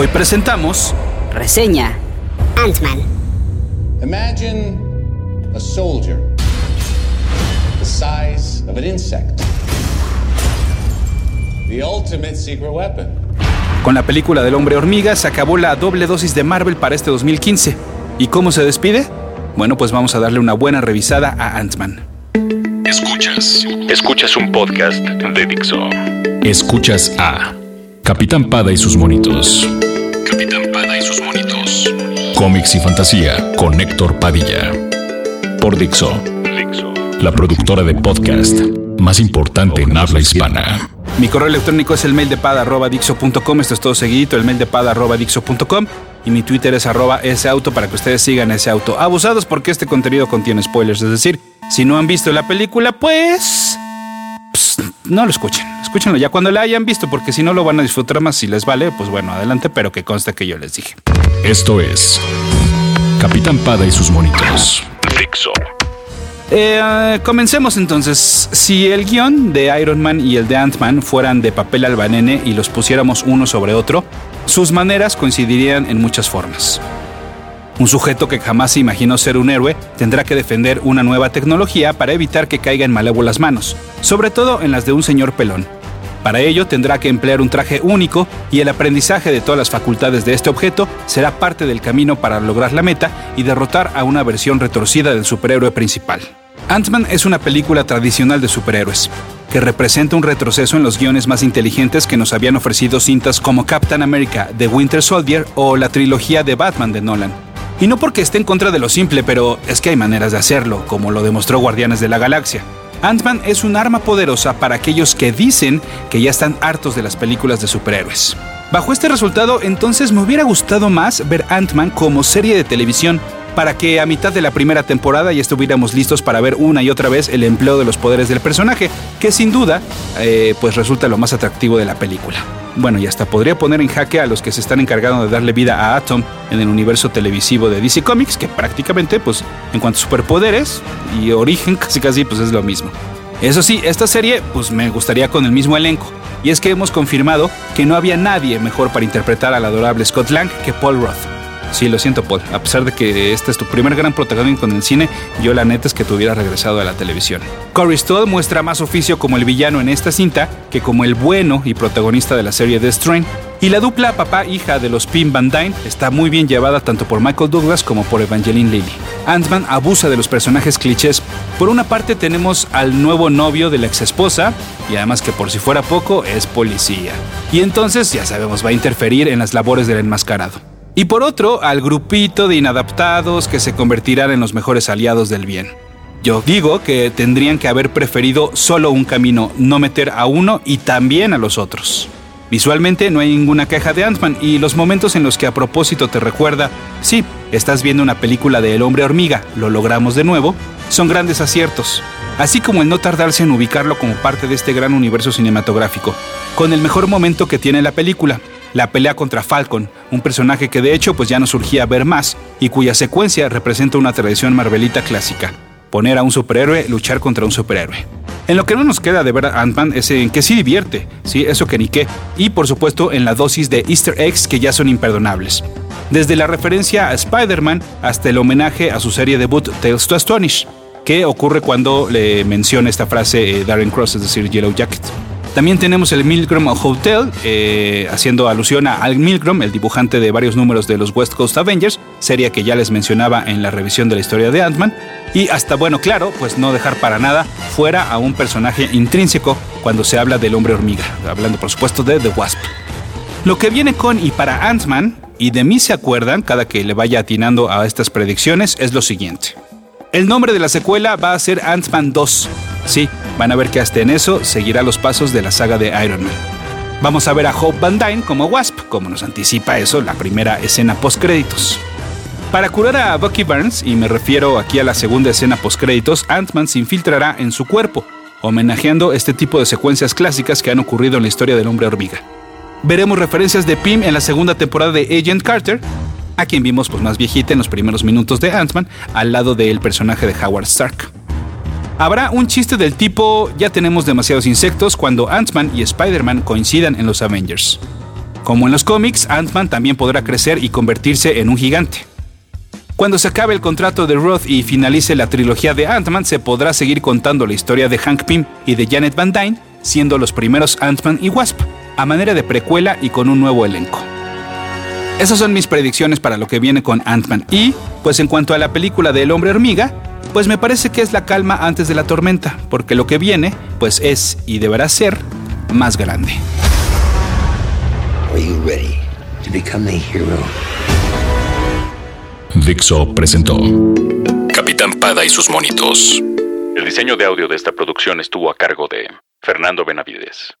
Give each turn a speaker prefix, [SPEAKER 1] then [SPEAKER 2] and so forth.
[SPEAKER 1] Hoy presentamos
[SPEAKER 2] Reseña Ant-Man.
[SPEAKER 3] Imagine a soldier the size of an insect. The ultimate secret weapon.
[SPEAKER 1] Con la película del hombre hormiga se acabó la doble dosis de Marvel para este 2015. ¿Y cómo se despide? Bueno, pues vamos a darle una buena revisada a Ant-Man.
[SPEAKER 4] Escuchas. Escuchas un podcast de Dixo. Escuchas a Capitán Pada y sus monitos. Cómics y fantasía con Héctor Padilla. Por Dixo. La productora de podcast más importante en habla hispana.
[SPEAKER 1] Mi correo electrónico es el mail de. Esto es todo seguidito, el mail de. Y mi Twitter es arroba ese auto para que ustedes sigan ese auto. Abusados porque este contenido contiene spoilers. Es decir, si no han visto la película, pues... pues no lo escuchen. Escúchenlo ya cuando la hayan visto, porque si no lo van a disfrutar más. Si les vale, pues bueno, adelante, pero que conste que yo les dije.
[SPEAKER 4] Esto es Capitán Pada y sus monitos. Dixo.
[SPEAKER 1] Eh, comencemos entonces. Si el guion de Iron Man y el de Ant-Man fueran de papel albanene y los pusiéramos uno sobre otro, sus maneras coincidirían en muchas formas. Un sujeto que jamás se imaginó ser un héroe tendrá que defender una nueva tecnología para evitar que caiga en malévolas manos, sobre todo en las de un señor pelón. Para ello tendrá que emplear un traje único y el aprendizaje de todas las facultades de este objeto será parte del camino para lograr la meta y derrotar a una versión retorcida del superhéroe principal. Ant-Man es una película tradicional de superhéroes, que representa un retroceso en los guiones más inteligentes que nos habían ofrecido cintas como Captain America, The Winter Soldier o la trilogía de Batman de Nolan. Y no porque esté en contra de lo simple, pero es que hay maneras de hacerlo, como lo demostró Guardianes de la Galaxia. Ant-Man es un arma poderosa para aquellos que dicen que ya están hartos de las películas de superhéroes. Bajo este resultado, entonces me hubiera gustado más ver Ant-Man como serie de televisión, para que a mitad de la primera temporada ya estuviéramos listos para ver una y otra vez el empleo de los poderes del personaje, que sin duda eh, pues resulta lo más atractivo de la película. Bueno, y hasta podría poner en jaque a los que se están encargando de darle vida a Atom en el universo televisivo de DC Comics, que prácticamente, pues, en cuanto a superpoderes y origen, casi casi, pues es lo mismo. Eso sí, esta serie, pues me gustaría con el mismo elenco. Y es que hemos confirmado que no había nadie mejor para interpretar al adorable Scott Lang que Paul Roth. Sí, lo siento, Paul. A pesar de que este es tu primer gran protagonismo en el cine, yo la neta es que te hubiera regresado a la televisión. Corey Stoll muestra más oficio como el villano en esta cinta que como el bueno y protagonista de la serie The Strain. Y la dupla papá-hija de los Pim Van Dyne está muy bien llevada tanto por Michael Douglas como por Evangeline Lilly. Ant-Man abusa de los personajes clichés. Por una parte tenemos al nuevo novio de la ex esposa, y además que por si fuera poco es policía. Y entonces, ya sabemos, va a interferir en las labores del enmascarado y por otro al grupito de inadaptados que se convertirán en los mejores aliados del bien. Yo digo que tendrían que haber preferido solo un camino, no meter a uno y también a los otros. Visualmente no hay ninguna queja de Ant-Man y los momentos en los que a propósito te recuerda, sí, estás viendo una película de El hombre hormiga, lo logramos de nuevo, son grandes aciertos, así como el no tardarse en ubicarlo como parte de este gran universo cinematográfico, con el mejor momento que tiene la película, la pelea contra Falcon, un personaje que de hecho pues ya no surgía a ver más y cuya secuencia representa una tradición marvelita clásica, poner a un superhéroe luchar contra un superhéroe. En lo que no nos queda de ver a Ant-Man es en que sí divierte, sí, eso que ni qué, y por supuesto en la dosis de easter eggs que ya son imperdonables. Desde la referencia a Spider-Man hasta el homenaje a su serie debut Tales to Astonish, que ocurre cuando le menciona esta frase eh, Darren Cross, es decir, Yellow Jacket. También tenemos el Milgram Hotel, eh, haciendo alusión a Al Milgram, el dibujante de varios números de los West Coast Avengers, serie que ya les mencionaba en la revisión de la historia de Ant-Man. Y hasta, bueno, claro, pues no dejar para nada fuera a un personaje intrínseco cuando se habla del hombre hormiga, hablando por supuesto de The Wasp. Lo que viene con y para Ant-Man, y de mí se acuerdan cada que le vaya atinando a estas predicciones, es lo siguiente. El nombre de la secuela va a ser Ant-Man 2. Sí, van a ver que hasta en eso seguirá los pasos de la saga de Iron Man. Vamos a ver a Hope Van Dyne como Wasp, como nos anticipa eso la primera escena post-créditos. Para curar a Bucky Barnes, y me refiero aquí a la segunda escena post-créditos, Ant-Man se infiltrará en su cuerpo, homenajeando este tipo de secuencias clásicas que han ocurrido en la historia del hombre hormiga. Veremos referencias de Pym en la segunda temporada de Agent Carter, a quien vimos pues, más viejita en los primeros minutos de Ant-Man, al lado del personaje de Howard Stark. Habrá un chiste del tipo, ya tenemos demasiados insectos cuando Ant-Man y Spider-Man coincidan en los Avengers. Como en los cómics, Ant-Man también podrá crecer y convertirse en un gigante. Cuando se acabe el contrato de Roth y finalice la trilogía de Ant-Man, se podrá seguir contando la historia de Hank Pym y de Janet Van Dyne, siendo los primeros Ant-Man y Wasp, a manera de precuela y con un nuevo elenco. Esas son mis predicciones para lo que viene con Ant-Man. Y, pues en cuanto a la película de El hombre hormiga, pues me parece que es la calma antes de la tormenta, porque lo que viene, pues es y deberá ser más grande.
[SPEAKER 4] Dixo presentó Capitán Pada y sus monitos. El diseño de audio de esta producción estuvo a cargo de Fernando Benavides.